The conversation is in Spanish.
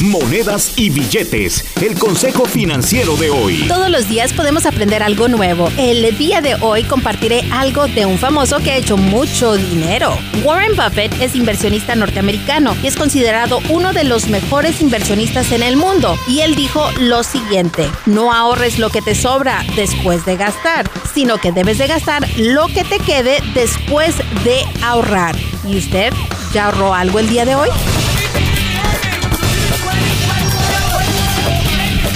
Monedas y billetes. El consejo financiero de hoy. Todos los días podemos aprender algo nuevo. El día de hoy compartiré algo de un famoso que ha hecho mucho dinero. Warren Buffett es inversionista norteamericano y es considerado uno de los mejores inversionistas en el mundo. Y él dijo lo siguiente, no ahorres lo que te sobra después de gastar, sino que debes de gastar lo que te quede después de ahorrar. ¿Y usted ya ahorró algo el día de hoy?